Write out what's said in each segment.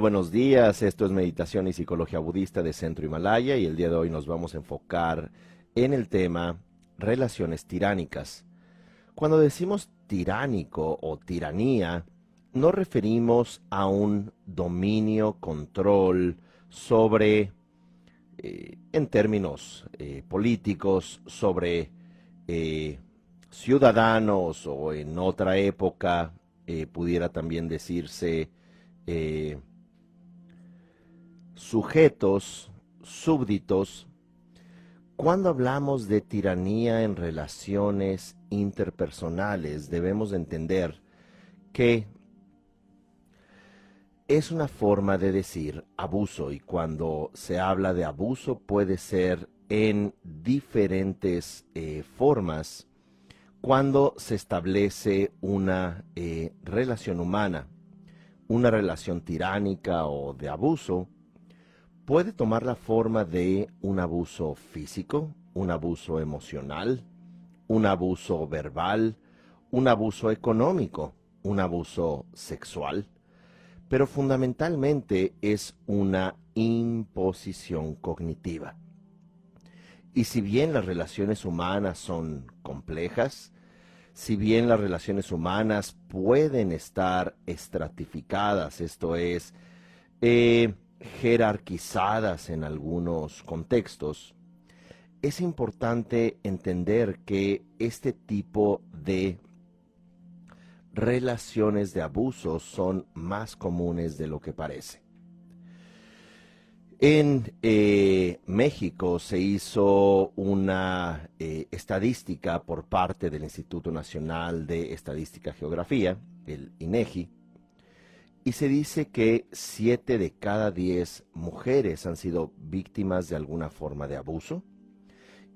Buenos días. Esto es Meditación y Psicología Budista de Centro Himalaya y el día de hoy nos vamos a enfocar en el tema relaciones tiránicas. Cuando decimos tiránico o tiranía, nos referimos a un dominio, control sobre, eh, en términos eh, políticos, sobre eh, ciudadanos o en otra época pudiera también decirse sujetos, súbditos, cuando hablamos de tiranía en relaciones interpersonales, debemos entender que es una forma de decir abuso y cuando se habla de abuso puede ser en diferentes eh, formas cuando se establece una eh, relación humana, una relación tiránica o de abuso, puede tomar la forma de un abuso físico, un abuso emocional, un abuso verbal, un abuso económico, un abuso sexual pero fundamentalmente es una imposición cognitiva. Y si bien las relaciones humanas son complejas, si bien las relaciones humanas pueden estar estratificadas, esto es, eh, jerarquizadas en algunos contextos, es importante entender que este tipo de relaciones de abuso son más comunes de lo que parece. En eh, México se hizo una eh, estadística por parte del Instituto Nacional de Estadística y Geografía, el INEGI, y se dice que siete de cada diez mujeres han sido víctimas de alguna forma de abuso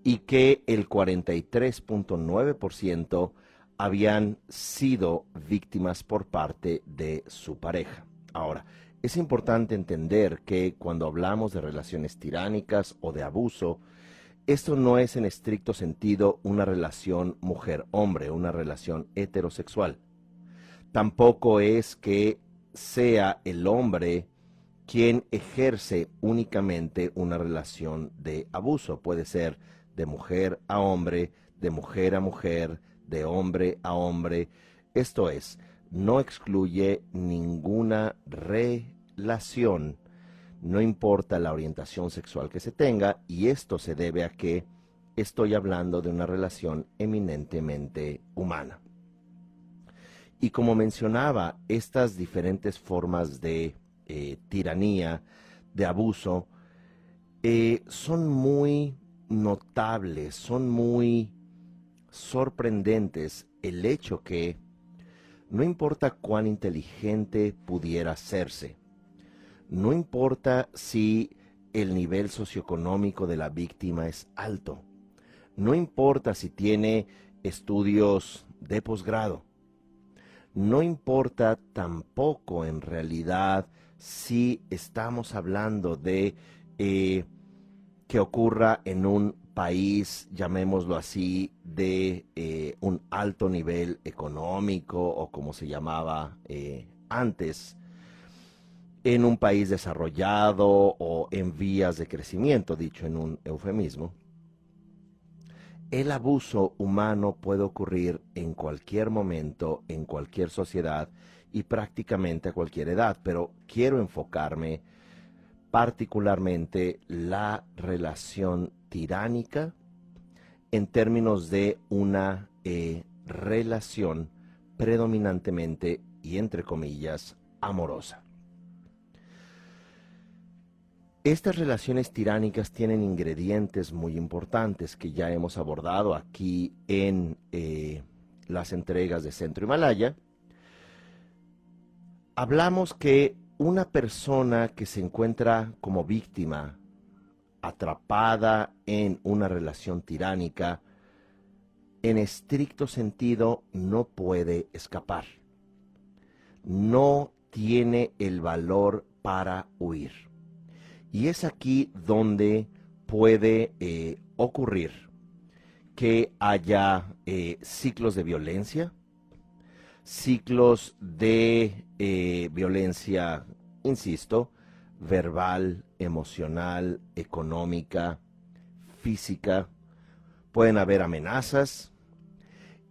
y que el 43.9% habían sido víctimas por parte de su pareja. Ahora, es importante entender que cuando hablamos de relaciones tiránicas o de abuso, esto no es en estricto sentido una relación mujer-hombre, una relación heterosexual. Tampoco es que sea el hombre quien ejerce únicamente una relación de abuso. Puede ser de mujer a hombre, de mujer a mujer, de hombre a hombre. Esto es, no excluye ninguna relación, no importa la orientación sexual que se tenga, y esto se debe a que estoy hablando de una relación eminentemente humana. Y como mencionaba, estas diferentes formas de eh, tiranía, de abuso, eh, son muy notables, son muy sorprendentes el hecho que no importa cuán inteligente pudiera hacerse, no importa si el nivel socioeconómico de la víctima es alto, no importa si tiene estudios de posgrado, no importa tampoco en realidad si estamos hablando de eh, que ocurra en un país, llamémoslo así, de eh, un alto nivel económico o como se llamaba eh, antes, en un país desarrollado o en vías de crecimiento, dicho en un eufemismo, el abuso humano puede ocurrir en cualquier momento, en cualquier sociedad y prácticamente a cualquier edad, pero quiero enfocarme particularmente la relación tiránica en términos de una eh, relación predominantemente y entre comillas amorosa. Estas relaciones tiránicas tienen ingredientes muy importantes que ya hemos abordado aquí en eh, las entregas de Centro Himalaya. Hablamos que una persona que se encuentra como víctima atrapada en una relación tiránica, en estricto sentido no puede escapar. No tiene el valor para huir. Y es aquí donde puede eh, ocurrir que haya eh, ciclos de violencia, ciclos de eh, violencia insisto, verbal, emocional, económica, física. Pueden haber amenazas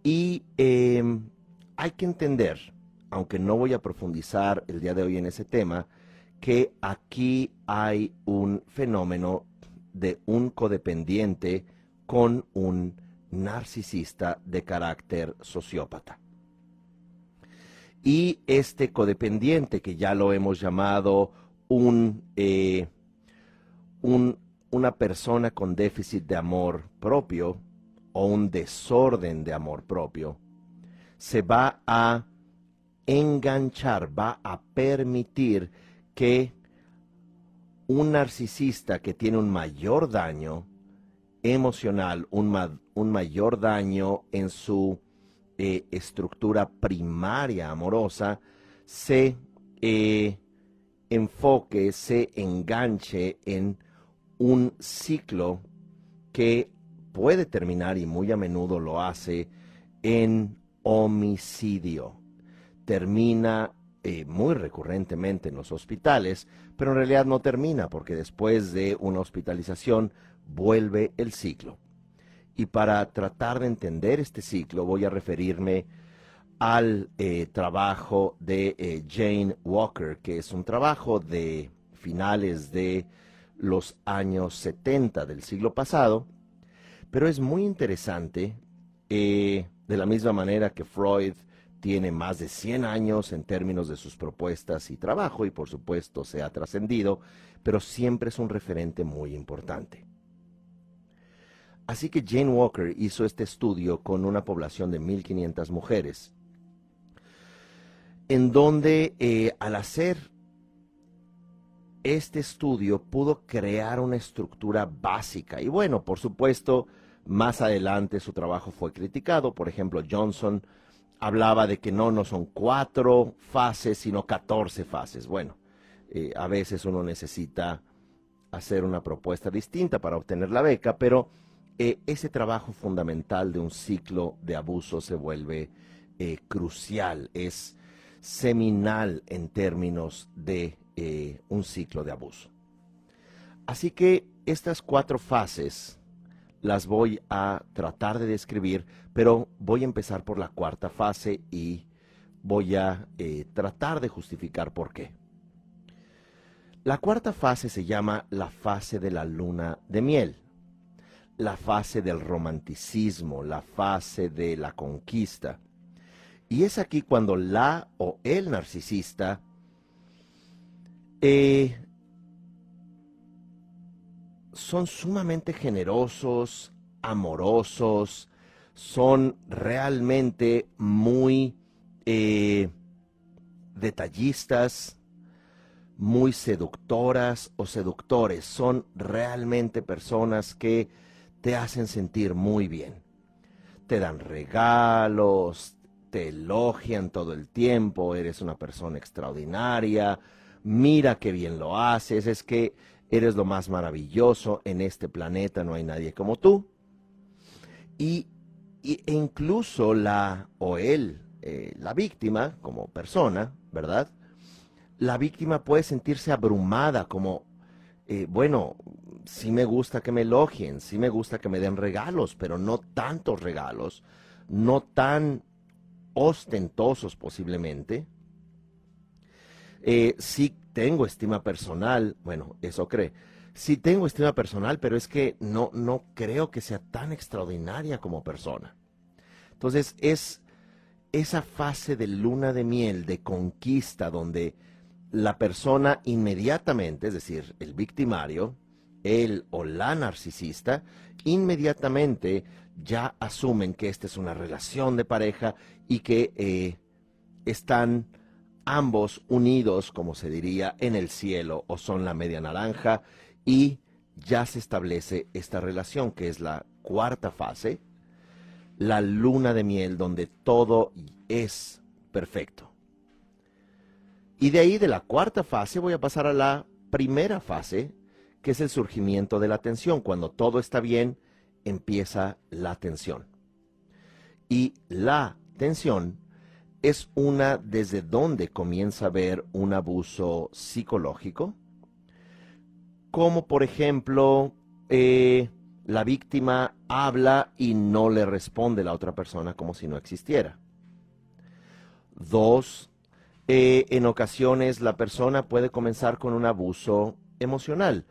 y em, hay que entender, aunque no voy a profundizar el día de hoy en ese tema, que aquí hay un fenómeno de un codependiente con un narcisista de carácter sociópata. Y este codependiente, que ya lo hemos llamado un, eh, un, una persona con déficit de amor propio o un desorden de amor propio, se va a enganchar, va a permitir que un narcisista que tiene un mayor daño emocional, un, un mayor daño en su eh, estructura primaria amorosa, se eh, enfoque, se enganche en un ciclo que puede terminar y muy a menudo lo hace en homicidio. Termina eh, muy recurrentemente en los hospitales, pero en realidad no termina porque después de una hospitalización vuelve el ciclo. Y para tratar de entender este ciclo voy a referirme al eh, trabajo de eh, Jane Walker, que es un trabajo de finales de los años 70 del siglo pasado, pero es muy interesante, de la misma manera que Freud tiene más de 100 años en términos de sus propuestas y trabajo y por supuesto se ha trascendido, pero siempre es un referente muy importante. Así que Jane Walker hizo este estudio con una población de 1.500 mujeres, en donde eh, al hacer este estudio pudo crear una estructura básica. Y bueno, por supuesto, más adelante su trabajo fue criticado. Por ejemplo, Johnson hablaba de que no, no son cuatro fases, sino catorce fases. Bueno, eh, a veces uno necesita hacer una propuesta distinta para obtener la beca, pero eh, ese trabajo fundamental de un ciclo de abuso se vuelve eh, crucial, es seminal en términos de un ciclo de abuso. Así que estas cuatro fases las voy a tratar de describir, pero voy a empezar por la cuarta fase y voy a eh, tratar de justificar por qué. La cuarta fase se llama la fase de la luna de miel, la fase del romanticismo, la fase de la conquista. Y es aquí cuando la o el narcisista eh, son sumamente generosos, amorosos, son realmente muy eh, detallistas, muy seductoras o seductores. Son realmente personas que te hacen sentir muy bien. Te dan regalos, te elogian todo el tiempo, eres una persona extraordinaria, mira qué bien lo haces, es que eres lo más maravilloso en este planeta, no hay nadie como tú. Y, e incluso la o él, eh, la víctima como persona, ¿verdad? La víctima puede sentirse abrumada como, eh, bueno, sí me gusta que me elogien, sí me gusta que me den regalos, pero no tantos regalos, no tan ostentosos posiblemente. Eh, sí tengo estima personal, bueno, eso cree. Sí tengo estima personal, pero es que no, no creo que sea tan extraordinaria como persona. Entonces es esa fase de luna de miel, de conquista, donde la persona inmediatamente, es decir, el victimario, él o la narcisista, inmediatamente ya asumen que esta es una relación de pareja y que eh, están ambos unidos, como se diría, en el cielo o son la media naranja y ya se establece esta relación que es la cuarta fase, la luna de miel donde todo es perfecto. Y de ahí de la cuarta fase voy a pasar a la primera fase, que es el surgimiento de la tensión. Cuando todo está bien, empieza la tensión. Y la tensión es una desde donde comienza a haber un abuso psicológico, como por ejemplo eh, la víctima habla y no le responde la otra persona como si no existiera. Dos, eh, en ocasiones la persona puede comenzar con un abuso emocional.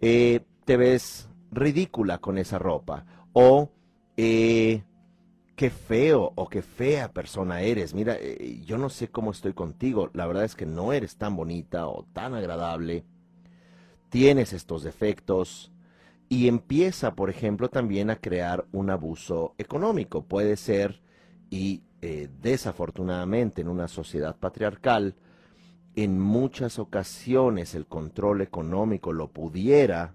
Eh, te ves ridícula con esa ropa o qué feo o qué fea persona eres. Mira, yo no sé cómo estoy contigo. La verdad es que no eres tan bonita o tan agradable. Tienes estos defectos y empieza, por ejemplo, también a crear un abuso económico. Puede ser, y eh, desafortunadamente en una sociedad patriarcal, en muchas ocasiones el control económico lo pudiera,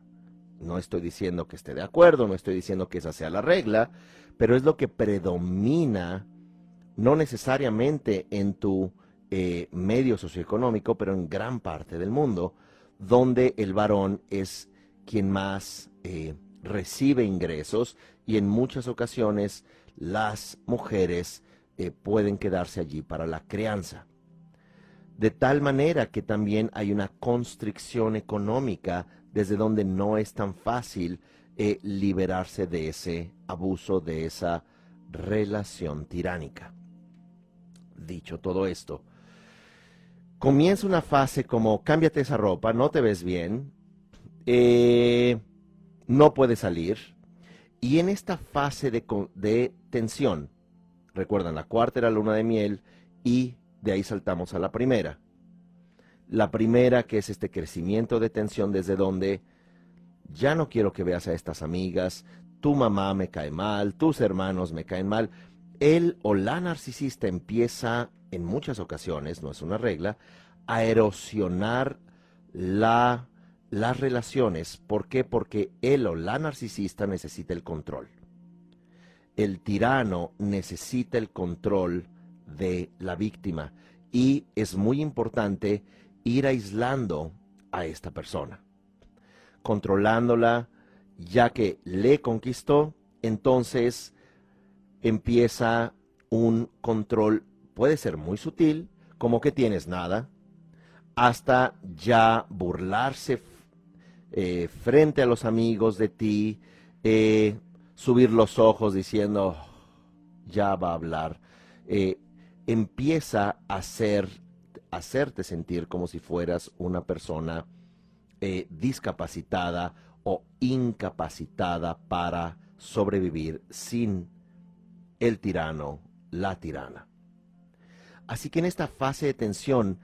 no estoy diciendo que esté de acuerdo, no estoy diciendo que esa sea la regla, pero es lo que predomina, no necesariamente en tu eh, medio socioeconómico, pero en gran parte del mundo, donde el varón es quien más eh, recibe ingresos y en muchas ocasiones las mujeres eh, pueden quedarse allí para la crianza. De tal manera que también hay una constricción económica desde donde no es tan fácil eh, liberarse de ese abuso, de esa relación tiránica. Dicho todo esto, comienza una fase como cámbiate esa ropa, no te ves bien, eh, no puede salir, y en esta fase de, de tensión, recuerdan, la cuarta era luna de miel, y de ahí saltamos a la primera. La primera que es este crecimiento de tensión desde donde ya no quiero que veas a estas amigas, tu mamá me cae mal, tus hermanos me caen mal. Él o la narcisista empieza en muchas ocasiones, no es una regla, a erosionar la, las relaciones. ¿Por qué? Porque él o la narcisista necesita el control. El tirano necesita el control de la víctima y es muy importante ir aislando a esta persona, controlándola, ya que le conquistó, entonces empieza un control puede ser muy sutil, como que tienes nada, hasta ya burlarse eh, frente a los amigos de ti, eh, subir los ojos diciendo, ya va a hablar, eh, empieza a hacer, hacerte sentir como si fueras una persona discapacitada o incapacitada para sobrevivir sin el tirano, la tirana. Así que en esta fase de tensión,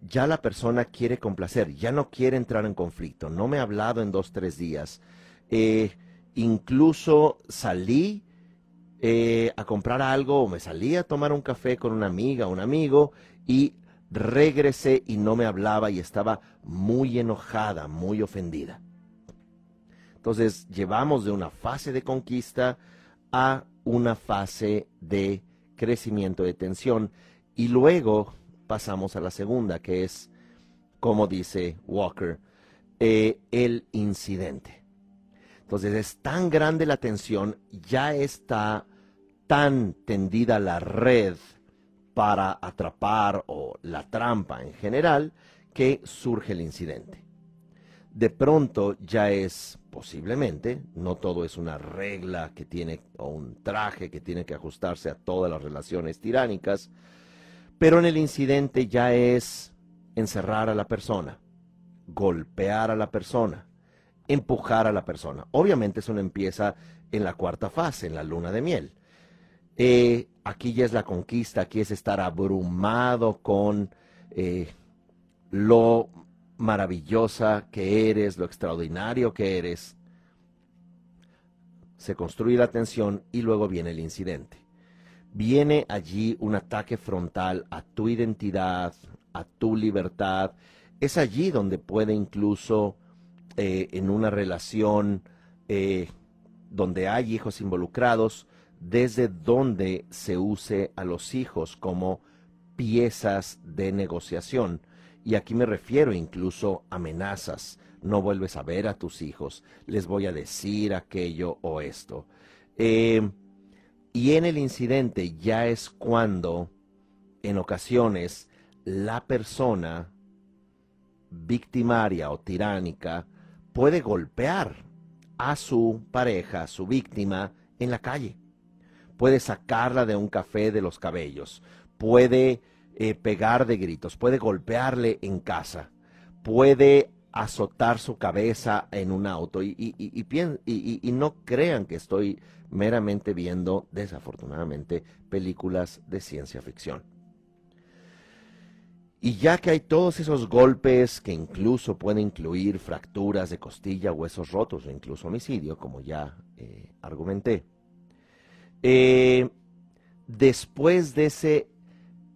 ya la persona quiere complacer, ya no quiere entrar en conflicto. No me ha hablado en dos, tres días. Eh, incluso salí eh, a comprar algo o me salí a tomar un café con una amiga, un amigo y regresé y no me hablaba y estaba muy enojada, muy ofendida. Entonces llevamos de una fase de conquista a una fase de crecimiento de tensión y luego pasamos a la segunda, que es, como dice Walker, eh, el incidente. Entonces es tan grande la tensión, ya está tan tendida la red para atrapar o la trampa en general, que surge el incidente. De pronto ya es posiblemente, no todo es una regla que tiene o un traje que tiene que ajustarse a todas las relaciones tiránicas, pero en el incidente ya es encerrar a la persona, golpear a la persona, empujar a la persona. Obviamente eso no empieza en la cuarta fase, en la luna de miel. Eh, aquí ya es la conquista, aquí es estar abrumado con eh, lo maravillosa que eres, lo extraordinario que eres. Se construye la tensión y luego viene el incidente viene allí un ataque frontal a tu identidad, a tu libertad. Es allí donde puede incluso eh, en una relación eh, donde hay hijos involucrados, desde donde se use a los hijos como piezas de negociación. Y aquí me refiero incluso a amenazas. No vuelves a ver a tus hijos, les voy a decir aquello o esto. Eh, y en el incidente ya es cuando en ocasiones la persona victimaria o tiránica puede golpear a su pareja, a su víctima, en la calle. Puede sacarla de un café de los cabellos, puede eh, pegar de gritos, puede golpearle en casa, puede azotar su cabeza en un auto y, no crean que estoy meramente viendo, desafortunadamente, películas de ciencia ficción. Y ya que hay todos esos golpes que incluso pueden incluir fracturas de costilla, huesos rotos o incluso homicidio, como ya eh, argumenté, eh, después de, ese,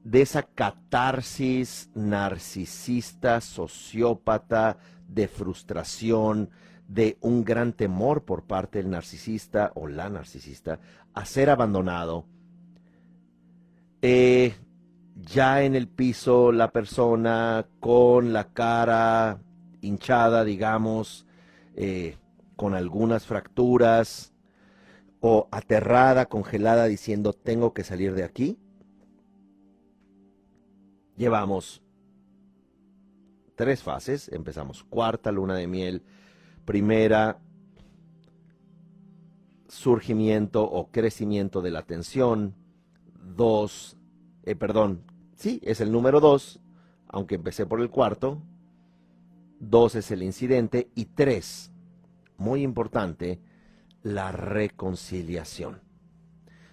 de esa catarsis narcisista, sociópata, de frustración, de un gran temor por parte del narcisista o la narcisista a ser abandonado, eh, ya en el piso la persona con la cara hinchada, digamos, eh, con algunas fracturas, o aterrada, congelada, diciendo, tengo que salir de aquí. Llevamos tres fases, empezamos cuarta luna de miel, primera surgimiento o crecimiento de la tensión, dos, eh, perdón, sí, es el número dos, aunque empecé por el cuarto, dos es el incidente. Y tres, muy importante, la reconciliación.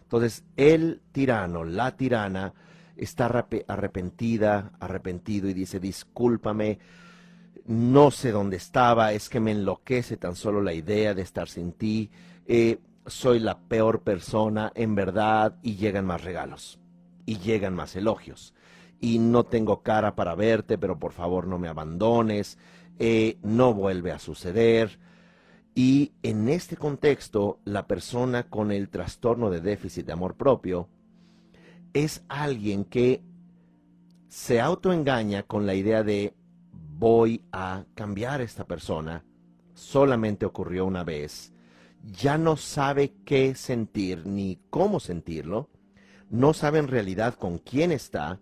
Entonces, el tirano, la tirana, está arrepentida, arrepentido y dice, discúlpame, no sé dónde estaba, es que me enloquece tan solo la idea de estar sin ti, eh, soy la peor persona, en verdad, y llegan más regalos, y llegan más elogios, y no tengo cara para verte, pero por favor no me abandones, eh, no vuelve a suceder, y en este contexto, la persona con el trastorno de déficit de amor propio es alguien que se autoengaña con la idea de voy a cambiar a esta persona. Solamente ocurrió una vez. Ya no sabe qué sentir ni cómo sentirlo. No sabe en realidad con quién está.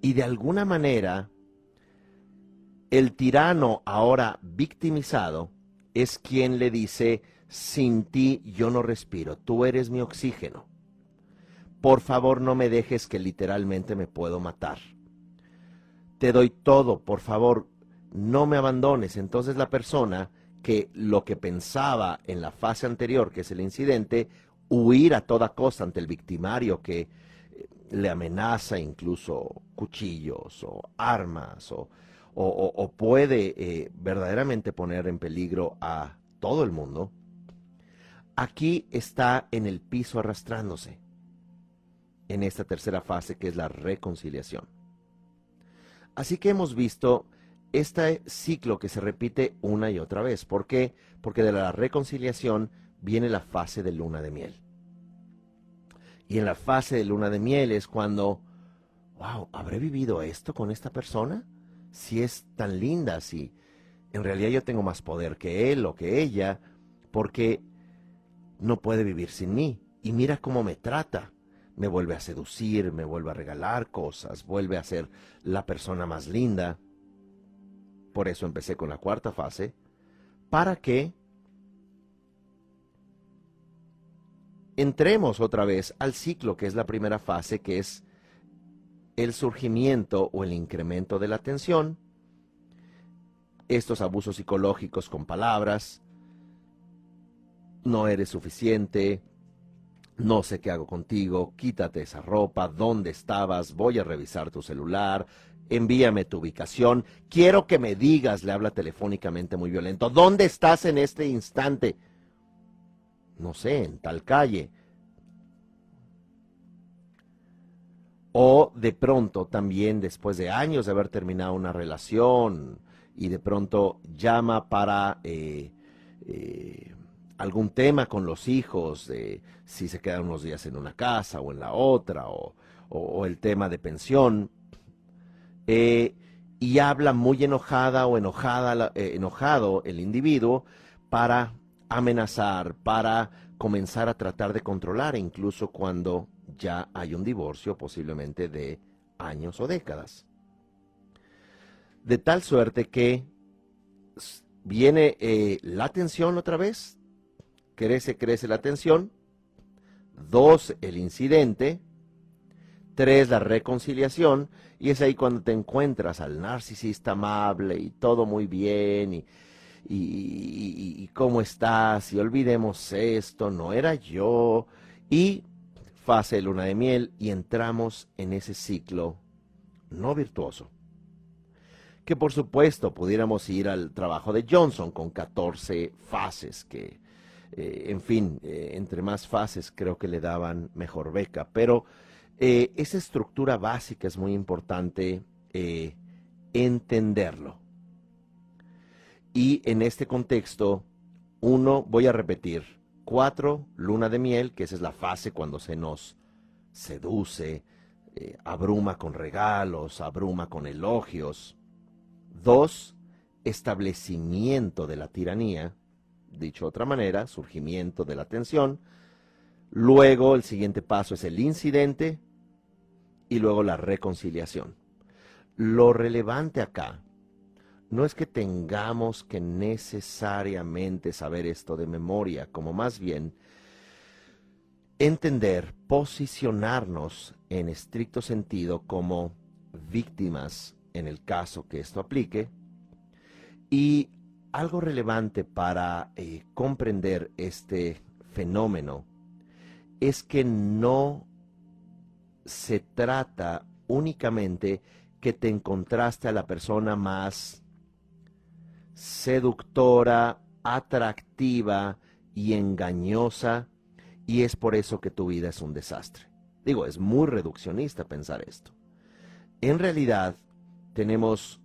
Y de alguna manera, el tirano ahora victimizado es quien le dice, sin ti yo no respiro, tú eres mi oxígeno. Por favor no me dejes que literalmente me puedo matar. Te doy todo, por favor, no me abandones. Entonces la persona que lo que pensaba en la fase anterior, que es el incidente, huir a toda costa ante el victimario que eh, le amenaza incluso cuchillos o armas o o, puede eh, verdaderamente poner en peligro a todo el mundo, aquí está en el piso arrastrándose en esta tercera fase que es la reconciliación. Así que hemos visto este ciclo que se repite una y otra vez. ¿Por qué? Porque de la reconciliación viene la fase de luna de miel. Y en la fase de luna de miel es cuando, wow, ¿habré vivido esto con esta persona? Si es tan linda, si en realidad yo tengo más poder que él o que ella, porque no puede vivir sin mí. Y mira cómo me trata. Me vuelve a seducir, me vuelve a regalar cosas, vuelve a ser la persona más linda. Por eso empecé con la cuarta fase, para que entremos otra vez al ciclo que es la primera fase, que es el surgimiento o el incremento de la tensión, estos abusos psicológicos con palabras, no eres suficiente, no sé qué hago contigo, quítate esa ropa, dónde estabas, voy a revisar tu celular, envíame tu ubicación, quiero que me digas, le habla telefónicamente muy violento, ¿dónde estás en este instante? No sé, en tal calle. O de pronto también después de años de haber terminado una relación y de pronto llama para eh, eh, algún tema con los hijos, de si se quedan unos días en una casa o en la otra, o, el tema de pensión, eh, y habla muy enojada o enojado el individuo para amenazar, para comenzar a tratar de controlar, incluso cuando ya hay un divorcio posiblemente de años o décadas. De tal suerte que viene eh, la tensión otra vez, crece, crece la tensión, dos, el incidente, tres, la reconciliación, y es ahí cuando te encuentras al narcisista amable y todo muy bien, y, y, cómo estás, y olvidemos esto, no era yo, y fase de luna de miel, y entramos en ese ciclo no virtuoso que por supuesto pudiéramos ir al trabajo de Johnson con 14 fases, que eh, en fin, eh, entre más fases creo que le daban mejor beca, pero eh, esa estructura básica es muy importante entenderlo. Y en este contexto, uno, voy a repetir, cuatro, luna de miel, que esa es la fase cuando se nos seduce, abruma con regalos, abruma con elogios. Dos, establecimiento de la tiranía, dicho de otra manera, surgimiento de la tensión. Luego el siguiente paso es el incidente y luego la reconciliación. Lo relevante acá no es que tengamos que necesariamente saber esto de memoria, como más bien entender, posicionarnos en estricto sentido como víctimas en el caso que esto aplique. Y algo relevante para eh, comprender este fenómeno es que no se trata únicamente que te encontraste a la persona más seductora, atractiva y engañosa y es por eso que tu vida es un desastre. Digo, es muy reduccionista pensar esto. En realidad, tenemos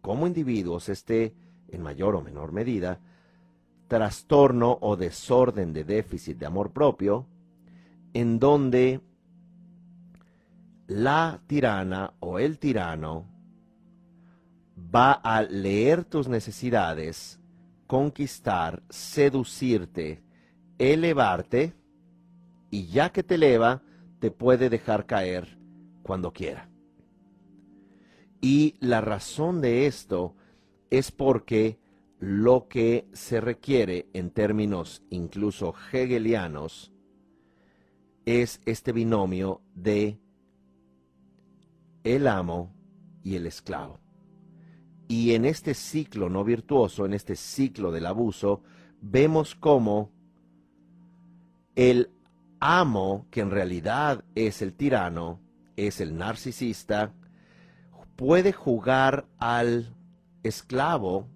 como individuos este, en mayor o menor medida, trastorno o desorden de déficit de amor propio, en donde la tirana o el tirano va a leer tus necesidades, conquistar, seducirte, elevarte, y ya que te eleva, te puede dejar caer cuando quiera. Y la razón de esto es porque lo que se requiere en términos incluso hegelianos es este binomio de el amo y el esclavo. Y en este ciclo no virtuoso, en este ciclo del abuso, vemos cómo el amo, que en realidad es el tirano, es el narcisista, puede jugar al esclavo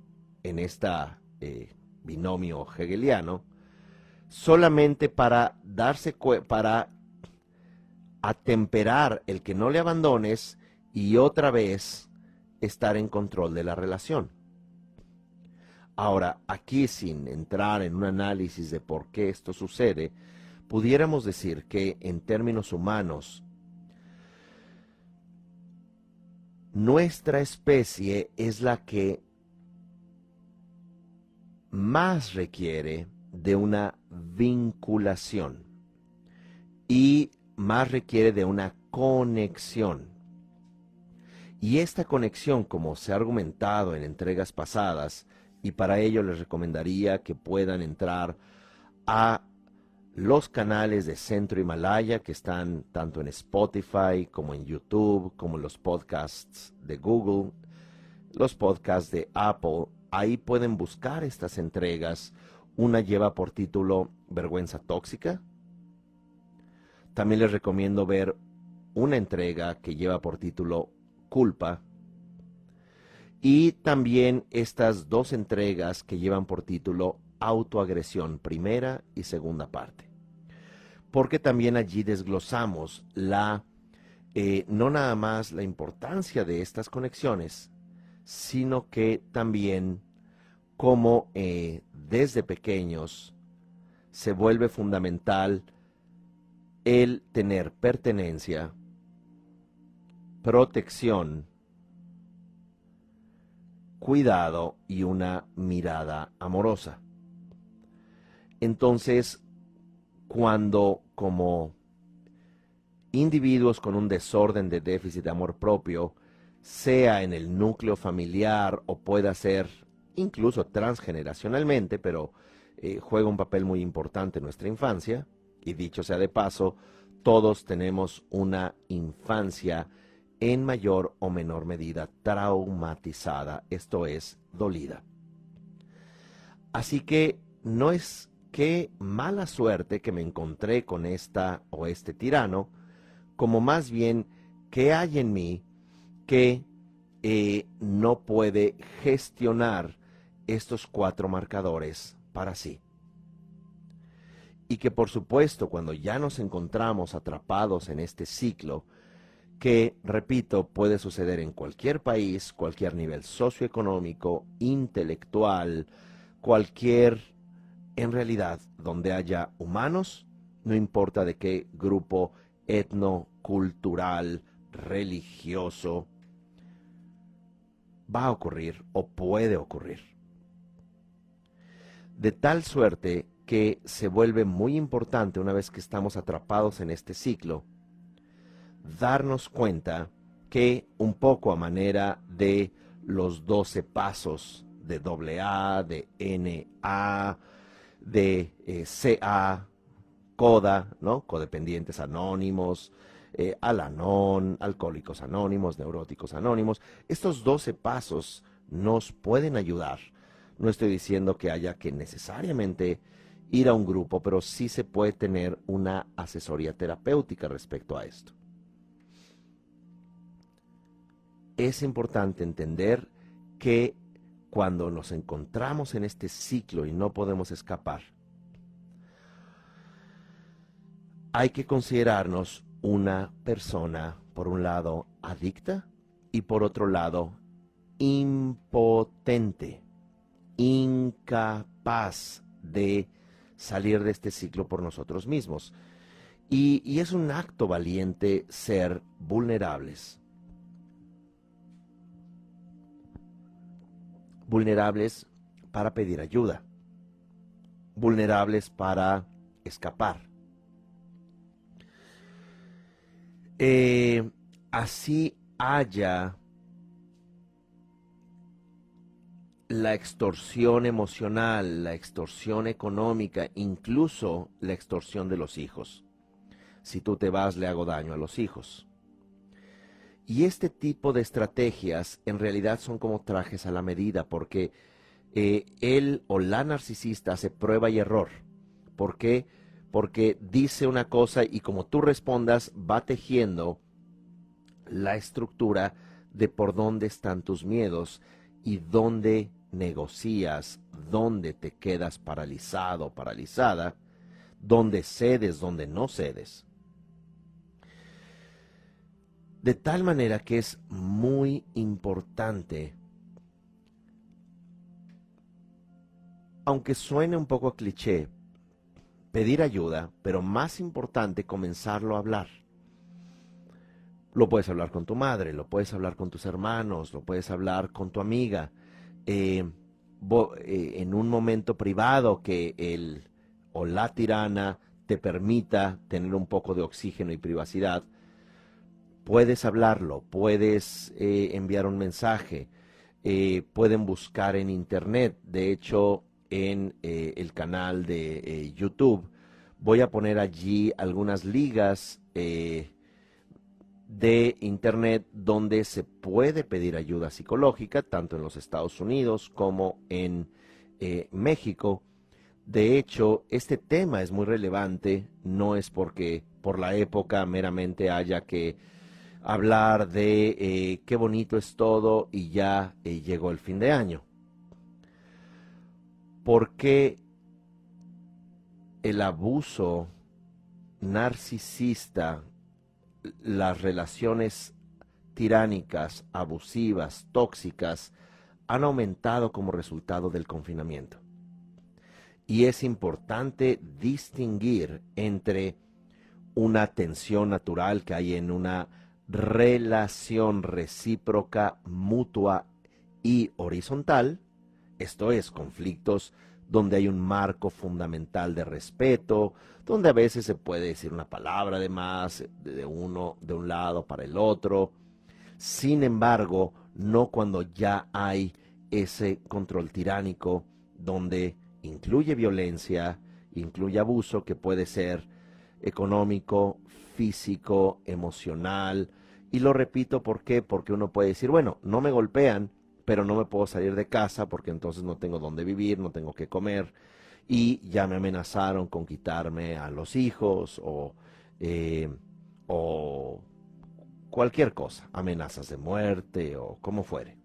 en esta eh, binomio hegeliano solamente para darse para atemperar el que no le abandones y otra vez estar en control de la relación. Ahora, aquí sin entrar en un análisis de por qué esto sucede, pudiéramos decir que en términos humanos nuestra especie es la que más requiere de una vinculación y más requiere de una conexión. Y esta conexión, como se ha argumentado en entregas pasadas, y para ello les recomendaría que puedan entrar a los canales de Centro Himalaya que están tanto en Spotify como en YouTube, como los podcasts de Google, los podcasts de Apple. Ahí pueden buscar estas entregas. Una lleva por título Vergüenza Tóxica. También les recomiendo ver una entrega que lleva por título Culpa. Y también estas dos entregas que llevan por título autoagresión, primera y segunda parte. Porque también allí desglosamos la, eh, no nada más la importancia de estas conexiones, sino que también cómo eh, desde pequeños se vuelve fundamental el tener pertenencia, protección, cuidado y una mirada amorosa. Entonces, cuando como individuos con un desorden de déficit de amor propio, sea en el núcleo familiar o pueda ser incluso transgeneracionalmente, pero eh, juega un papel muy importante en nuestra infancia. Y dicho sea de paso, todos tenemos una infancia en mayor o menor medida traumatizada, esto es, dolida. Así que no es que mala suerte que me encontré con esta o este tirano, como más bien que hay en mí que eh, no puede gestionar estos cuatro marcadores para sí. Y que por supuesto cuando ya nos encontramos atrapados en este ciclo, que, repito, puede suceder en cualquier país, cualquier nivel socioeconómico, intelectual, cualquier, en realidad, donde haya humanos, no importa de qué grupo etno, cultural, religioso, va a ocurrir o puede ocurrir. De tal suerte que se vuelve muy importante una vez que estamos atrapados en este ciclo, darnos cuenta que un poco a manera de los 12 pasos de AA, de NA, de eh, CA, CODA, ¿no? Codependientes anónimos, eh, Alanon, alcohólicos anónimos, neuróticos anónimos. Estos 12 pasos nos pueden ayudar. No estoy diciendo que haya que necesariamente ir a un grupo, pero sí se puede tener una asesoría terapéutica respecto a esto. Es importante entender que cuando nos encontramos en este ciclo y no podemos escapar, hay que considerarnos una persona, por un lado, adicta y por otro lado, impotente, incapaz de salir de este ciclo por nosotros mismos. Y, es un acto valiente ser vulnerables. Vulnerables para pedir ayuda. Vulnerables para escapar Eh, así haya la extorsión emocional, la extorsión económica, incluso la extorsión de los hijos. Si tú te vas, le hago daño a los hijos. Y este tipo de estrategias en realidad son como trajes a la medida, porque eh, él o la narcisista hace prueba y error. ¿Por qué? porque dice una cosa y como tú respondas va tejiendo la estructura de por dónde están tus miedos y dónde negocias, dónde te quedas paralizado, paralizada, dónde cedes, dónde no cedes. De tal manera que es muy importante, aunque suene un poco cliché, pedir ayuda, pero más importante, comenzarlo a hablar. Lo puedes hablar con tu madre, lo puedes hablar con tus hermanos, lo puedes hablar con tu amiga, eh, eh, en un momento privado que el o la tirana te permita tener un poco de oxígeno y privacidad, puedes hablarlo, puedes eh, enviar un mensaje, pueden buscar en internet. De hecho, en eh, el canal de eh, YouTube. Voy a poner allí algunas ligas eh, de Internet donde se puede pedir ayuda psicológica, tanto en los Estados Unidos como en México. De hecho, este tema es muy relevante, no es porque por la época meramente haya que hablar de qué bonito es todo y ya llegó el fin de año por qué el abuso narcisista, las relaciones tiránicas, abusivas, tóxicas, han aumentado como resultado del confinamiento. Y es importante distinguir entre una tensión natural que hay en una relación recíproca, mutua y horizontal, esto es, conflictos donde hay un marco fundamental de respeto, donde a veces se puede decir una palabra de más de uno de un lado para el otro. Sin embargo, no cuando ya hay ese control tiránico donde incluye violencia, incluye abuso que puede ser económico, físico, emocional. Y lo repito, ¿por qué? Porque uno puede decir, bueno, no me golpean, pero no me puedo salir de casa porque entonces no tengo dónde vivir, no tengo que comer. Y ya me amenazaron con quitarme a los hijos o, eh, o cualquier cosa, amenazas de muerte o como fuere.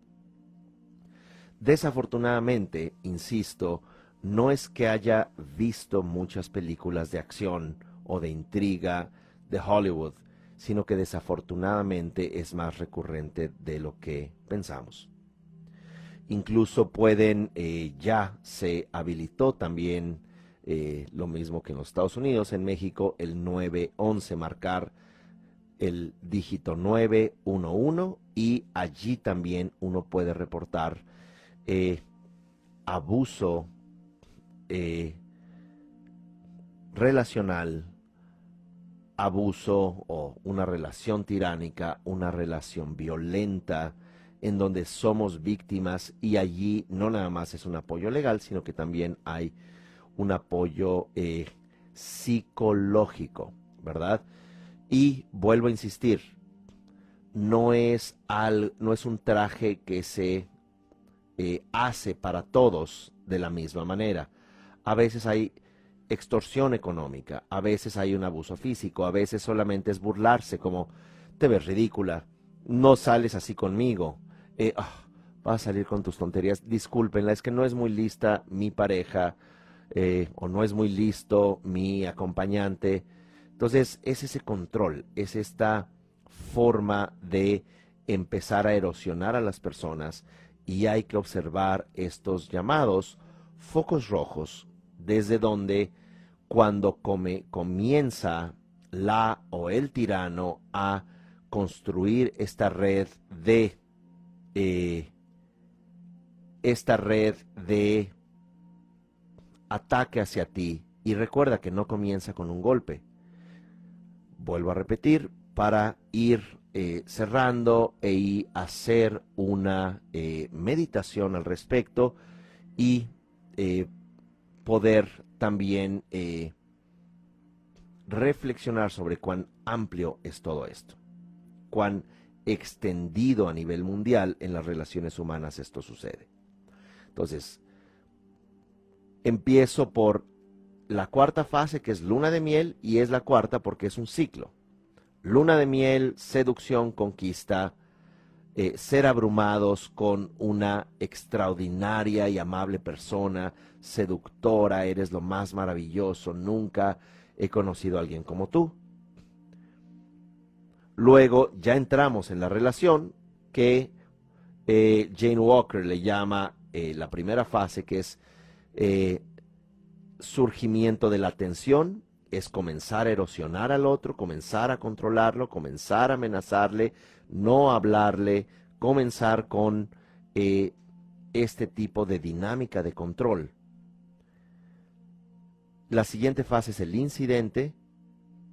Desafortunadamente, insisto, no es que haya visto muchas películas de acción o de intriga de Hollywood, sino que desafortunadamente es más recurrente de lo que pensamos. Incluso pueden, eh, ya se habilitó también eh, lo mismo que en los Estados Unidos, en México, el 911, marcar el dígito 911 y allí también uno puede reportar eh, abuso relacional abuso o una relación tiránica, una relación violenta, en donde somos víctimas y allí no nada más es un apoyo legal, sino que también hay un apoyo eh, psicológico, ¿verdad? Y vuelvo a insistir, no es, al, no es un traje que se eh, hace para todos de la misma manera. A veces hay extorsión económica, a veces hay un abuso físico, a veces solamente es burlarse, como te ves ridícula, no sales así conmigo, eh, ah, vas a salir con tus tonterías, discúlpenla, es que no es muy lista mi pareja eh, o no es muy listo mi acompañante. Entonces es ese control, es esta forma de empezar a erosionar a las personas y hay que observar estos llamados focos rojos desde donde cuando comienza la o el tirano a construir esta red de eh, esta red de ataque hacia ti y recuerda que no comienza con un golpe. Vuelvo a repetir para ir eh, cerrando e y hacer una eh, meditación al respecto y poder también eh, reflexionar sobre cuán amplio es todo esto, cuán extendido a nivel mundial en las relaciones humanas esto sucede. Entonces, empiezo por la cuarta fase que es luna de miel y es la cuarta porque es un ciclo. Luna de miel, seducción, conquista, eh, ser abrumados con una extraordinaria y amable persona, seductora, eres lo más maravilloso, nunca he conocido a alguien como tú. Luego ya entramos en la relación que eh, Jane Walker le llama eh, la primera fase, que es surgimiento de la tensión, es comenzar a erosionar al otro, comenzar a controlarlo, comenzar a amenazarle, no hablarle, comenzar con eh, este tipo de dinámica de control. La siguiente fase es el incidente,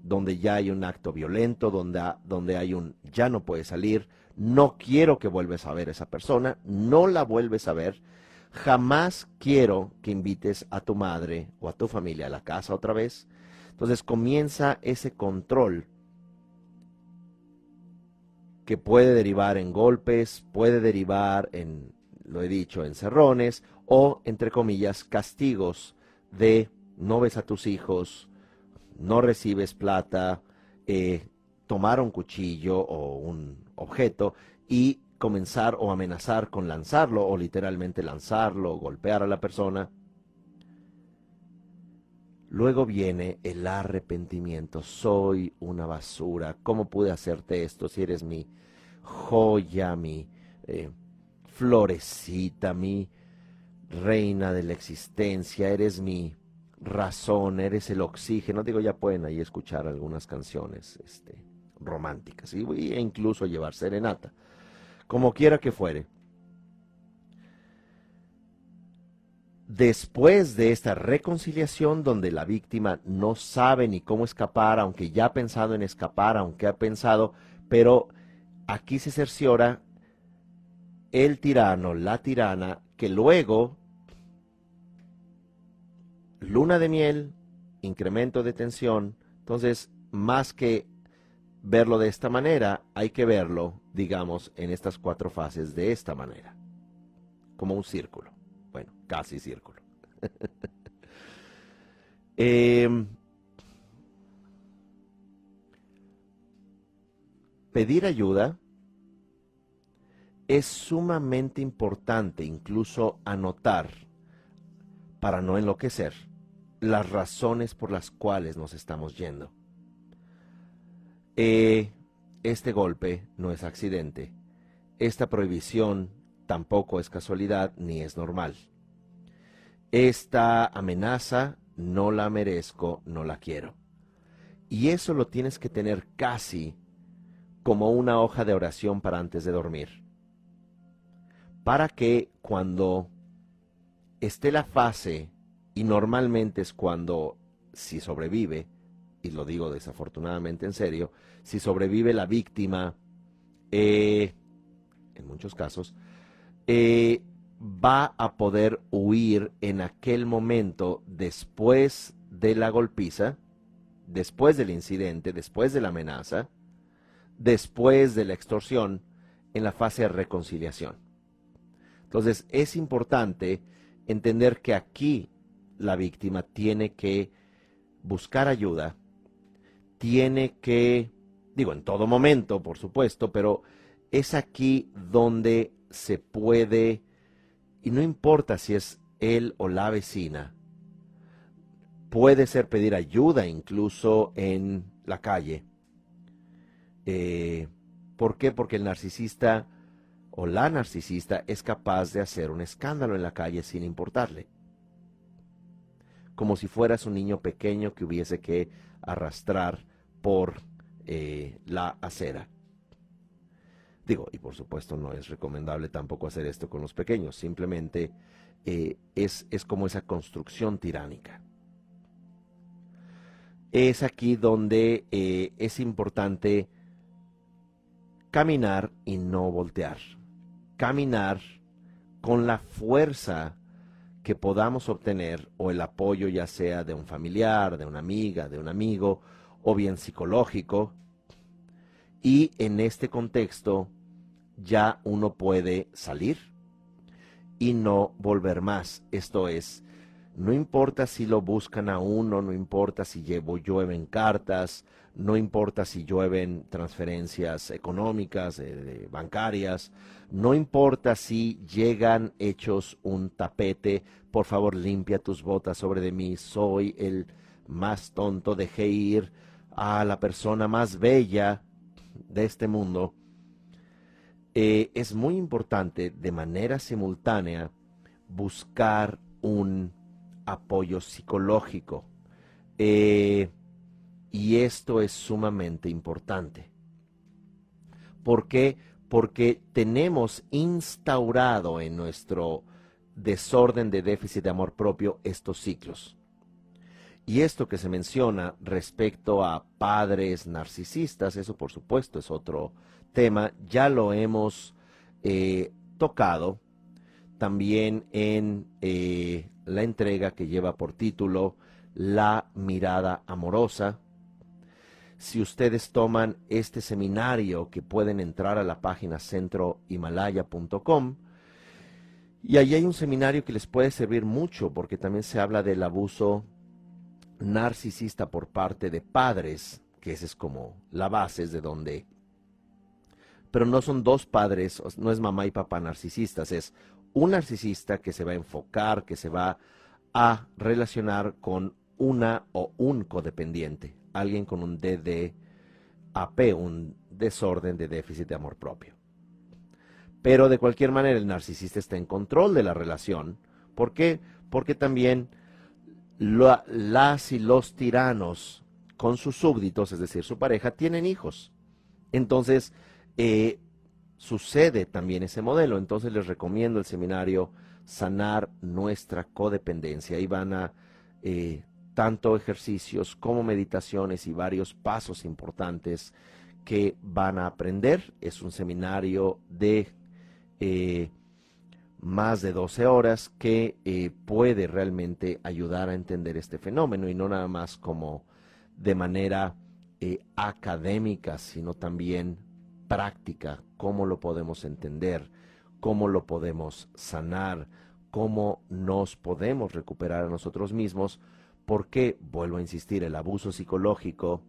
donde ya hay un acto violento, donde, donde hay un ya no puede salir, no quiero que vuelves a ver a esa persona, no la vuelves a ver, jamás quiero que invites a tu madre o a tu familia a la casa otra vez. Entonces comienza ese control que puede derivar en golpes, puede derivar en, lo he dicho, en cerrones o, entre comillas, castigos de no ves a tus hijos, no recibes plata, eh, tomar un cuchillo o un objeto y comenzar o amenazar con lanzarlo o literalmente lanzarlo, o golpear a la persona. Luego viene el arrepentimiento. Soy una basura. ¿Cómo pude hacerte esto si eres mi joya, mi eh, florecita, mi reina de la existencia? Eres mi razón, eres el oxígeno. Digo, ya pueden ahí escuchar algunas canciones este, románticas e incluso llevar serenata. Como quiera que fuere. Después de esta reconciliación donde la víctima no sabe ni cómo escapar, aunque ya ha pensado en escapar, aunque ha pensado, pero aquí se cerciora el tirano, la tirana, que luego, luna de miel, incremento de tensión, entonces, más que verlo de esta manera, hay que verlo, digamos, en estas cuatro fases de esta manera, como un círculo. Casi círculo. Em, pedir ayuda es sumamente importante incluso anotar, para no enloquecer, las razones por las cuales nos estamos yendo. Eh, este golpe no es accidente. Esta prohibición tampoco es casualidad ni es normal. Esta amenaza no la merezco, no la quiero. Y eso lo tienes que tener casi como una hoja de oración para antes de dormir. Para que cuando esté la fase, y normalmente es cuando, si sobrevive, y lo digo desafortunadamente en serio, si sobrevive la víctima, eh, en muchos casos, eh, va a poder huir en aquel momento después de la golpiza, después del incidente, después de la amenaza, después de la extorsión, en la fase de reconciliación. Entonces es importante entender que aquí la víctima tiene que buscar ayuda, tiene que, digo, en todo momento, por supuesto, pero es aquí donde se puede, y no importa si es él o la vecina, puede ser pedir ayuda incluso en la calle. Eh, ¿Por qué? Porque el narcisista o la narcisista es capaz de hacer un escándalo en la calle sin importarle. Como si fueras un niño pequeño que hubiese que arrastrar por eh, la acera. Digo, y por supuesto no es recomendable tampoco hacer esto con los pequeños, simplemente eh, es, es como esa construcción tiránica. Es aquí donde eh, es importante caminar y no voltear. Caminar con la fuerza que podamos obtener o el apoyo ya sea de un familiar, de una amiga, de un amigo o bien psicológico. Y en este contexto ya uno puede salir y no volver más. Esto es, no importa si lo buscan a uno, no importa si llevo, llueven cartas, no importa si llueven transferencias económicas, eh, bancarias, no importa si llegan hechos un tapete, por favor limpia tus botas sobre de mí, soy el más tonto, dejé ir a la persona más bella de este mundo eh, es muy importante de manera simultánea buscar un apoyo psicológico. Eh, y esto es sumamente importante. ¿Por qué? Porque tenemos instaurado en nuestro desorden de déficit de amor propio estos ciclos. Y esto que se menciona respecto a padres narcisistas, eso por supuesto es otro tema, ya lo hemos eh, tocado también en eh, la entrega que lleva por título La mirada amorosa. Si ustedes toman este seminario que pueden entrar a la página centrohimalaya.com, y ahí hay un seminario que les puede servir mucho porque también se habla del abuso narcisista por parte de padres, que esa es como la base, es de donde pero no son dos padres, no es mamá y papá narcisistas, es un narcisista que se va a enfocar, que se va a relacionar con una o un codependiente, alguien con un DDAP, un desorden de déficit de amor propio. Pero de cualquier manera el narcisista está en control de la relación. ¿Por qué? Porque también las y los tiranos con sus súbditos, es decir, su pareja, tienen hijos. Entonces, eh, sucede también ese modelo. Entonces les recomiendo el seminario sanar nuestra codependencia. Ahí van a eh, tanto ejercicios como meditaciones y varios pasos importantes que van a aprender. Es un seminario de eh, más de 12 horas que eh, puede realmente ayudar a entender este fenómeno y no nada más como de manera académica, sino también práctica, cómo lo podemos entender, cómo lo podemos sanar, cómo nos podemos recuperar a nosotros mismos, porque, vuelvo a insistir, el abuso psicológico,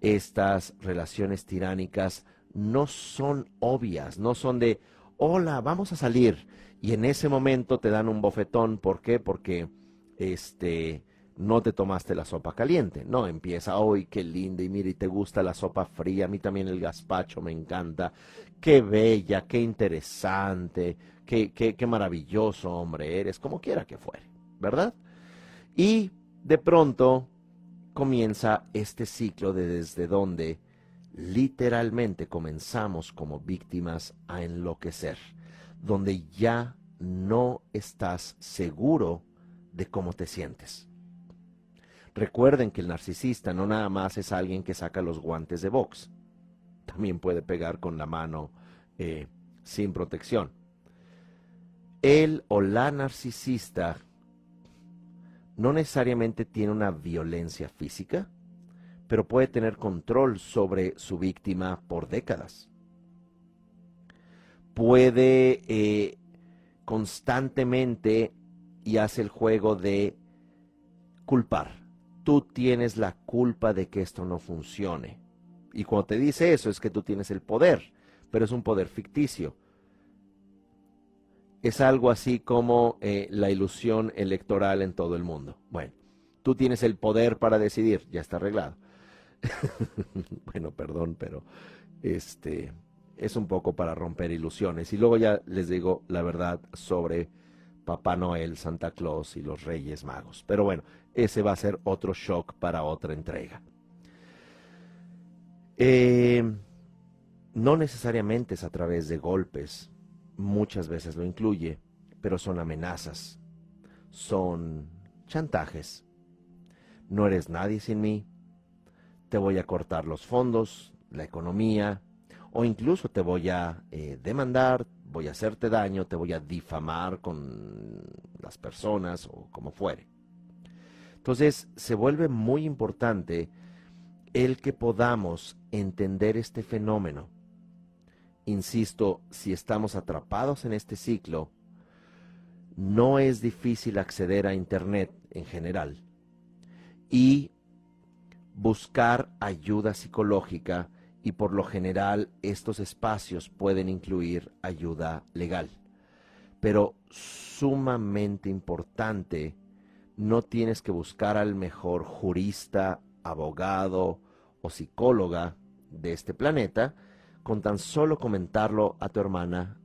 estas relaciones tiránicas no son obvias, no son de, hola, vamos a salir, y en ese momento te dan un bofetón, ¿por qué? Porque, este, no te tomaste la sopa caliente. No, empieza, hoy qué linda! Y mira, y te gusta la sopa fría. A mí también el gazpacho me encanta. Qué bella, qué interesante, qué, qué, qué maravilloso hombre eres, como quiera que fuere, ¿verdad? Y de pronto comienza este ciclo de desde donde literalmente comenzamos como víctimas a enloquecer, donde ya no estás seguro de cómo te sientes Recuerden que el narcisista no nada más es alguien que saca los guantes de box. También puede pegar con la mano eh, sin protección. Él o la narcisista no necesariamente tiene una violencia física, pero puede tener control sobre su víctima por décadas. Puede eh, constantemente y hace el juego de culpar tú tienes la culpa de que esto no funcione. Y cuando te dice eso es que tú tienes el poder, pero es un poder ficticio. Es algo así como eh, la ilusión electoral en todo el mundo. Bueno, tú tienes el poder para decidir, ya está arreglado. bueno, perdón, pero este es un poco para romper ilusiones. Y luego ya les digo la verdad sobre Papá Noel, Santa Claus y los Reyes Magos. Pero bueno, ese va a ser otro shock para otra entrega. Eh, no necesariamente es a través de golpes, muchas veces lo incluye, pero son amenazas, son chantajes. No eres nadie sin mí, te voy a cortar los fondos, la economía, o incluso te voy a eh, demandar, voy a hacerte daño, te voy a difamar con las personas o como fuere. Entonces se vuelve muy importante el que podamos entender este fenómeno. Insisto, si estamos atrapados en este ciclo, no es difícil acceder a Internet en general y buscar ayuda psicológica y por lo general estos espacios pueden incluir ayuda legal. Pero sumamente importante no tienes que buscar al mejor jurista, abogado o psicóloga de este planeta, con tan solo comentarlo a tu hermana,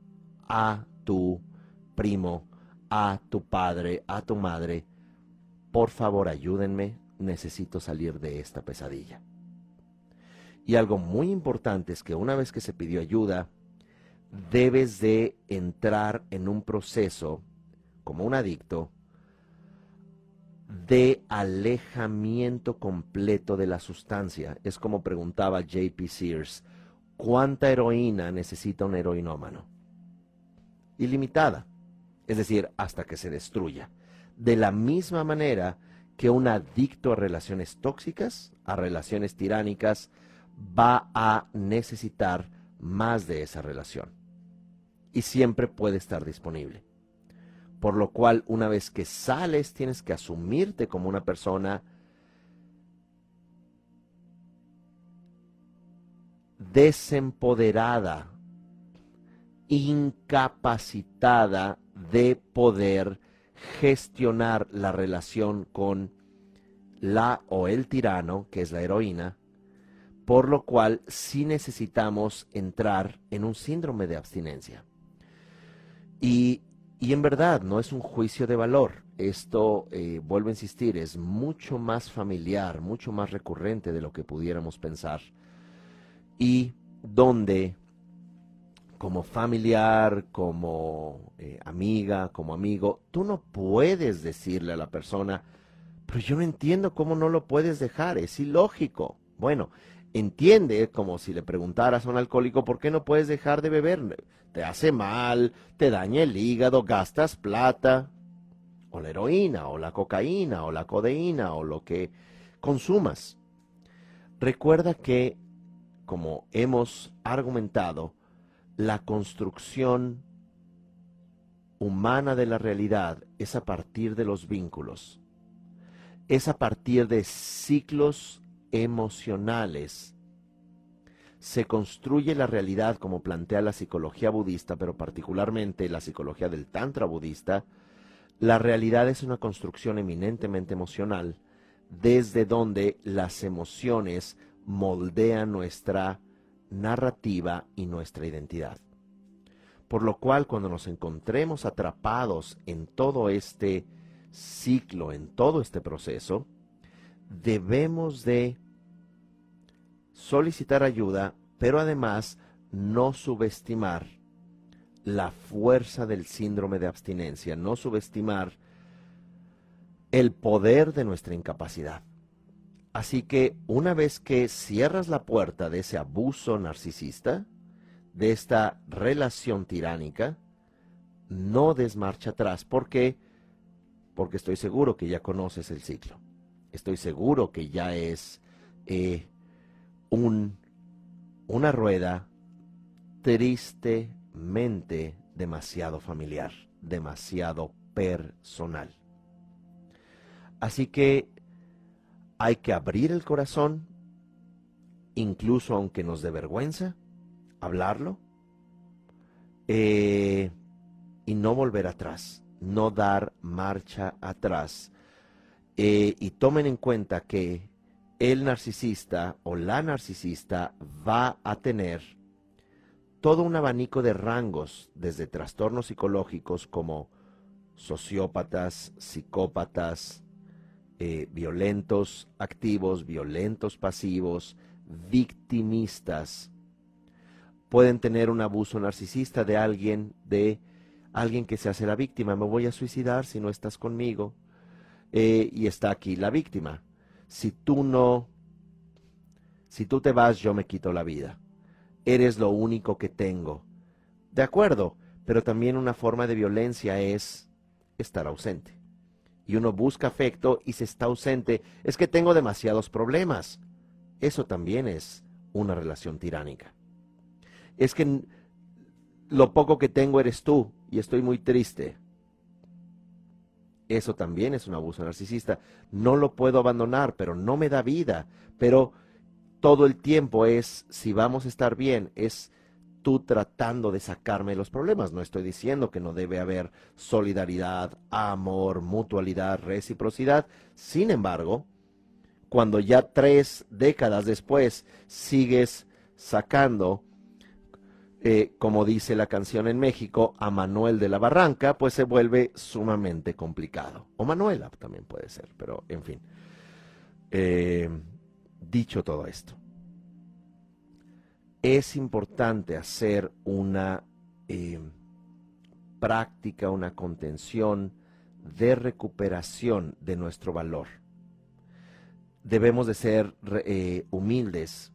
a tu primo, a tu padre, a tu madre, por favor ayúdenme, necesito salir de esta pesadilla. Y algo muy importante es que una vez que se pidió ayuda, debes de entrar en un proceso como un adicto de alejamiento completo de la sustancia. Es como preguntaba JP Sears, ¿cuánta heroína necesita un heroinómano? Ilimitada, es decir, hasta que se destruya. De la misma manera que un adicto a relaciones tóxicas, a relaciones tiránicas, va a necesitar más de esa relación. Y siempre puede estar disponible por lo cual una vez que sales tienes que asumirte como una persona desempoderada, incapacitada de poder gestionar la relación con la o el tirano, que es la heroína, por lo cual sí necesitamos entrar en un síndrome de abstinencia. Y y en verdad no es un juicio de valor. Esto, eh, vuelvo a insistir, es mucho más familiar, mucho más recurrente de lo que pudiéramos pensar. Y donde como familiar, como eh, amiga, como amigo, tú no puedes decirle a la persona, pero yo no entiendo cómo no lo puedes dejar, es ilógico. Bueno, entiende como si le preguntaras a un alcohólico por qué no puedes dejar de beber. Te hace mal, te daña el hígado, gastas plata, o la heroína, o la cocaína, o la codeína, o lo que consumas. Recuerda que, como hemos argumentado, la construcción humana de la realidad es a partir de los vínculos, es a partir de ciclos emocionales. Se construye la realidad como plantea la psicología budista, pero particularmente la psicología del Tantra budista. La realidad es una construcción eminentemente emocional, desde donde las emociones moldean nuestra narrativa y nuestra identidad. Por lo cual, cuando nos encontremos atrapados en todo este ciclo, en todo este proceso, debemos de solicitar ayuda, pero además no subestimar la fuerza del síndrome de abstinencia, no subestimar el poder de nuestra incapacidad. Así que una vez que cierras la puerta de ese abuso narcisista, de esta relación tiránica, no des marcha atrás. ¿Por qué? Porque estoy seguro que ya conoces el ciclo. Estoy seguro que ya es eh, un, una rueda tristemente demasiado familiar, demasiado personal. Así que hay que abrir el corazón, incluso aunque nos dé vergüenza, hablarlo eh, y no volver atrás, no dar marcha atrás. Eh, y tomen en cuenta que el narcisista o la narcisista va a tener todo un abanico de rangos, desde trastornos psicológicos como sociópatas, psicópatas, eh, violentos activos, violentos pasivos, victimistas. Pueden tener un abuso narcisista de alguien, de alguien que se hace la víctima. Me voy a suicidar si no estás conmigo. Eh, y está aquí la víctima. Si tú no, si tú te vas, yo me quito la vida. Eres lo único que tengo. De acuerdo, pero también una forma de violencia es estar ausente y uno busca afecto y se está ausente, es que tengo demasiados problemas. Eso también es una relación tiránica. Es que lo poco que tengo eres tú y estoy muy triste. Eso también es un abuso narcisista. No lo puedo abandonar, pero no me da vida. Pero todo el tiempo es, si vamos a estar bien, es tú tratando de sacarme los problemas. No estoy diciendo que no debe haber solidaridad, amor, mutualidad, reciprocidad. Sin embargo, cuando ya tres décadas después sigues sacando, eh, como dice la canción en México, a Manuel de la Barranca, pues se vuelve sumamente complicado. O Manuela también puede ser, pero en fin. Eh, dicho todo esto es importante hacer una eh, práctica, una contención de recuperación de nuestro valor. Debemos de ser eh, humildes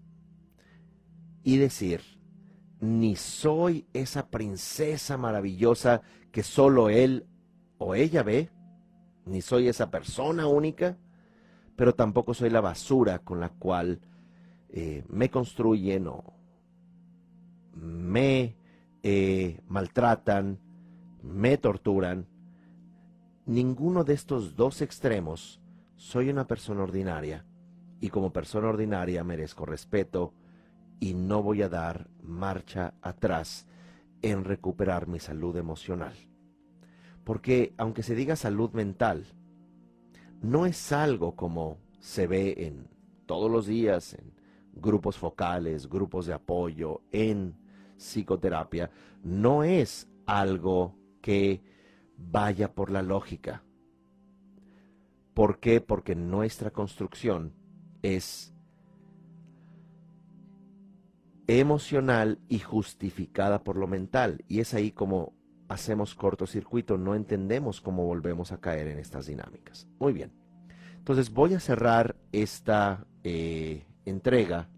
y decir, ni soy esa princesa maravillosa que solo él o ella ve, ni soy esa persona única, pero tampoco soy la basura con la cual eh, me construyen o, me eh, maltratan, me torturan. Ninguno de estos dos extremos soy una persona ordinaria y como persona ordinaria merezco respeto y no voy a dar marcha atrás en recuperar mi salud emocional. Porque aunque se diga salud mental, no es algo como se ve en todos los días en grupos focales, grupos de apoyo, en psicoterapia, no es algo que vaya por la lógica. ¿Por qué? Porque nuestra construcción es emocional y justificada por lo mental. Y es ahí como hacemos cortocircuito, no entendemos cómo volvemos a caer en estas dinámicas. Muy bien. Entonces voy a cerrar esta eh, entrega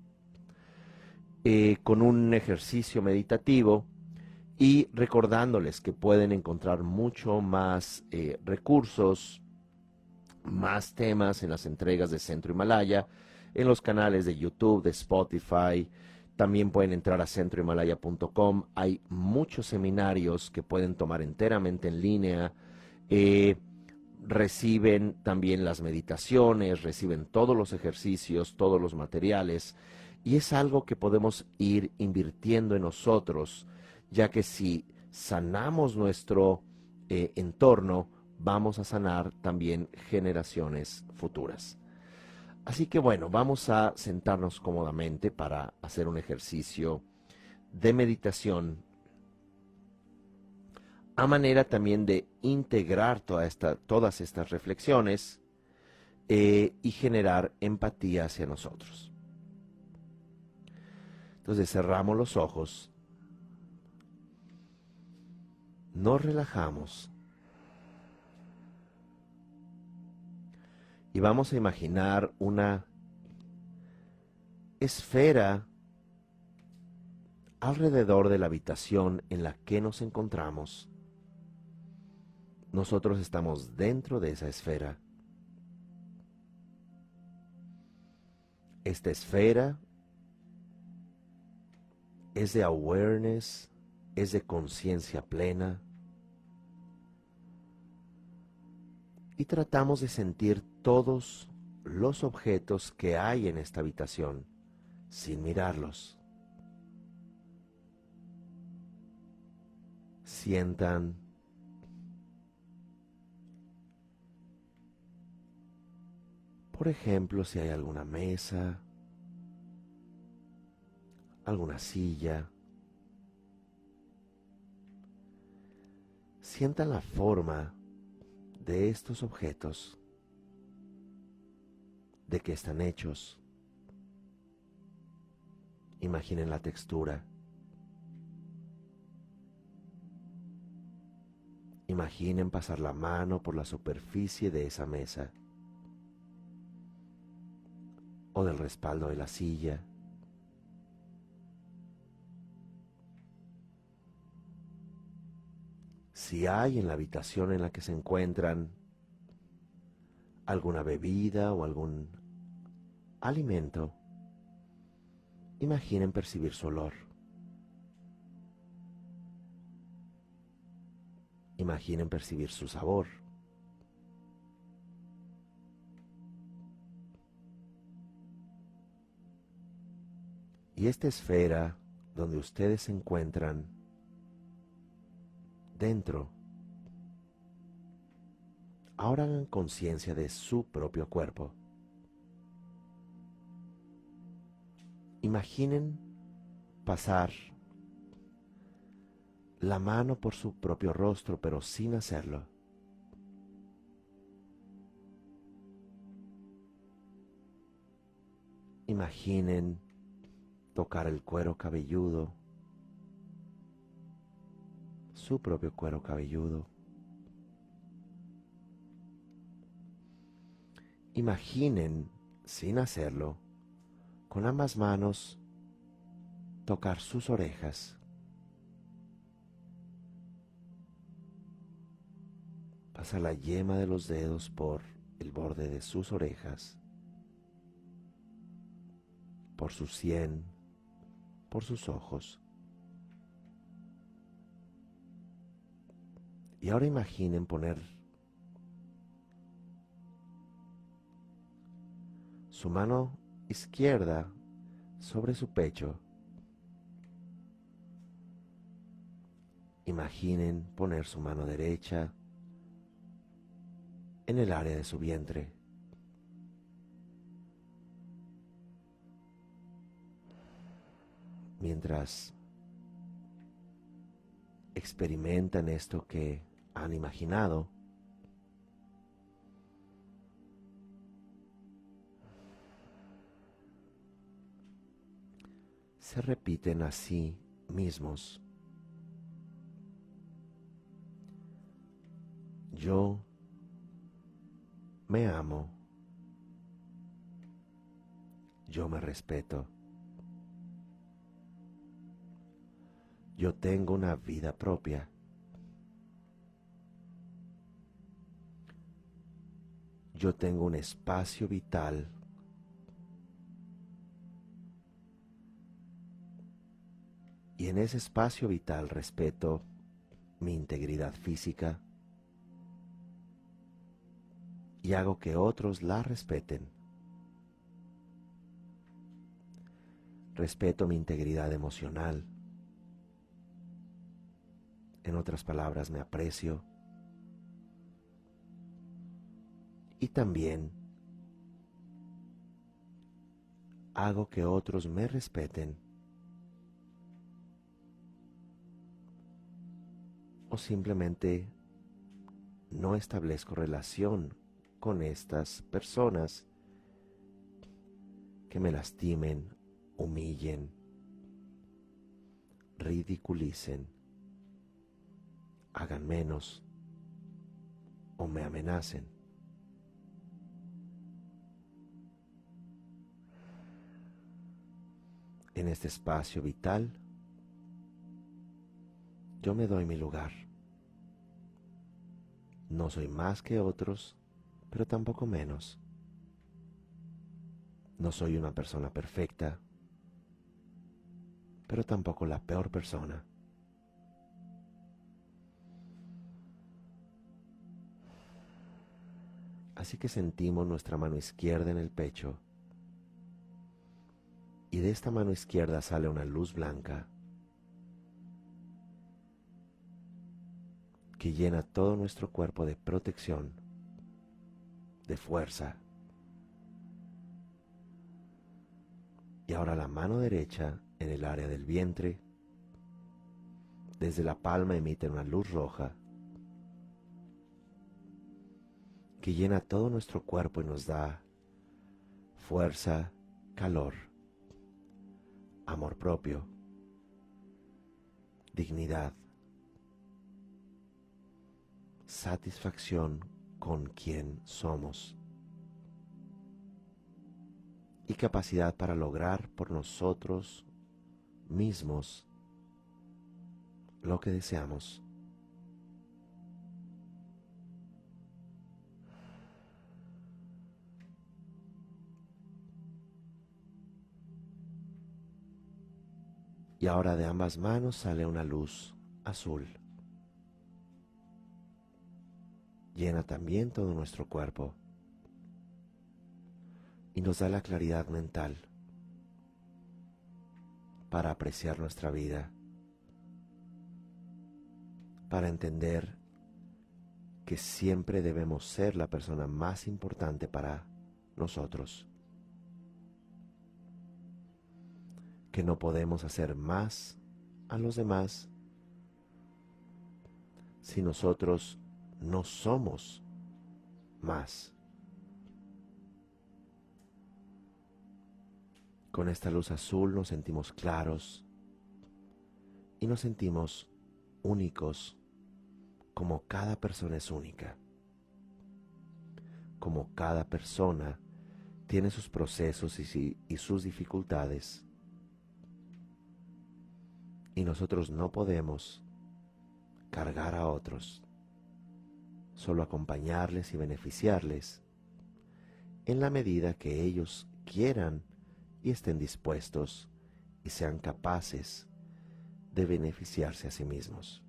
eh, con un ejercicio meditativo y recordándoles que pueden encontrar mucho más eh, recursos, más temas en las entregas de Centro Himalaya, en los canales de YouTube, de Spotify. También pueden entrar a centrohimalaya.com. Hay muchos seminarios que pueden tomar enteramente en línea. Eh, reciben también las meditaciones, reciben todos los ejercicios, todos los materiales. Y es algo que podemos ir invirtiendo en nosotros ya que si sanamos nuestro eh, entorno, vamos a sanar también generaciones futuras. Así que bueno, vamos a sentarnos cómodamente para hacer un ejercicio de meditación a manera también de integrar toda esta, todas estas reflexiones eh, y generar empatía hacia nosotros. Entonces cerramos los ojos nos relajamos y vamos a imaginar una esfera alrededor de la habitación en la que nos encontramos. Nosotros estamos dentro de esa esfera. Esta esfera es de awareness, es de conciencia plena y tratamos de sentir todos los objetos que hay en esta habitación sin mirarlos. Sientan por ejemplo, si hay alguna mesa, alguna silla, Sientan la forma de estos objetos, de qué están hechos. Imaginen la textura. Imaginen pasar la mano por la superficie de esa mesa o del respaldo de la silla. Si hay en la habitación en la que se encuentran alguna bebida o algún alimento, imaginen percibir su olor. Imaginen percibir su sabor. Y esta esfera donde ustedes se encuentran dentro. Ahora hagan conciencia de su propio cuerpo. Imaginen pasar la mano por su propio rostro, pero sin hacerlo. Imaginen tocar el cuero cabelludo su propio cuero cabelludo. Imaginen, sin hacerlo, con ambas manos tocar sus orejas. Pasa la yema de los dedos por el borde de sus orejas, por su sien, por sus ojos. Y ahora imaginen poner su mano izquierda sobre su pecho. Imaginen poner su mano derecha en el área de su vientre. Mientras experimentan esto que han imaginado. se repiten a sí mismos. Yo me amo. Yo me respeto. Yo tengo una vida propia. Yo tengo un espacio vital y en ese espacio vital respeto mi integridad física y hago que otros la respeten. Respeto mi integridad emocional. En otras palabras, me aprecio. Y también hago que otros me respeten o simplemente no establezco relación con estas personas que me lastimen, humillen, ridiculicen, hagan menos o me amenacen. En este espacio vital, yo me doy mi lugar. No soy más que otros pero tampoco menos. No soy una persona perfecta, pero tampoco la peor persona. Así que sentimos nuestra mano izquierda en el pecho y de esta mano izquierda sale una luz blanca que llena todo nuestro cuerpo de protección de fuerza. Y ahora la mano derecha en el área del vientre. Desde la palma emite una luz roja que llena todo nuestro cuerpo y nos da fuerza, calor, amor propio, dignidad, satisfacción con quien somos y capacidad para lograr por nosotros mismos lo que deseamos. Y ahora de ambas manos sale una luz azul. llena también todo nuestro cuerpo y nos da la claridad mental para apreciar nuestra vida, para entender que siempre debemos ser la persona más importante para nosotros, que no podemos hacer más a los demás si nosotros no somos más. Con esta luz azul nos sentimos claros y nos sentimos únicos como cada persona es única. Como cada persona tiene sus procesos y, y sus dificultades. Y nosotros no podemos cargar a otros solo acompañarles y beneficiarles en la medida que ellos quieran y estén dispuestos y sean capaces de beneficiarse a sí mismos.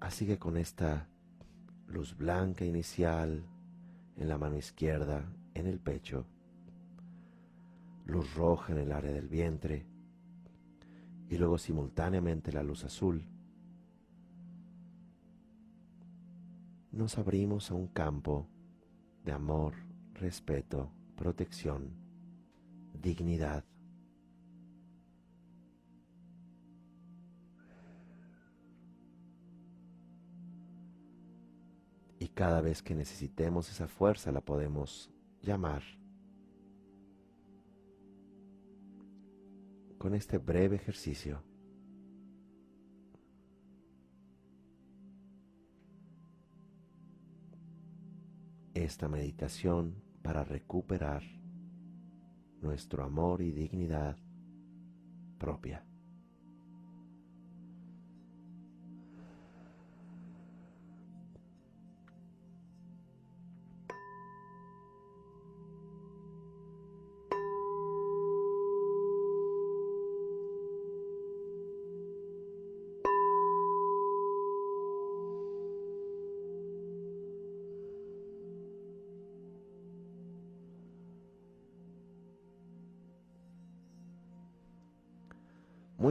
Así que con esta luz blanca inicial en la mano izquierda, en el pecho, luz roja en el área del vientre, y luego simultáneamente la luz azul, nos abrimos a un campo de amor, respeto, protección, dignidad. Y cada vez que necesitemos esa fuerza la podemos llamar con este breve ejercicio. Esta meditación para recuperar nuestro amor y dignidad propia.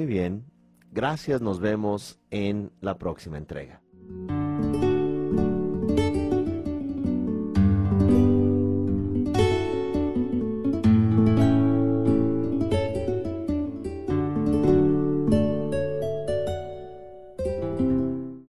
Bien, gracias, nos vemos en la próxima entrega.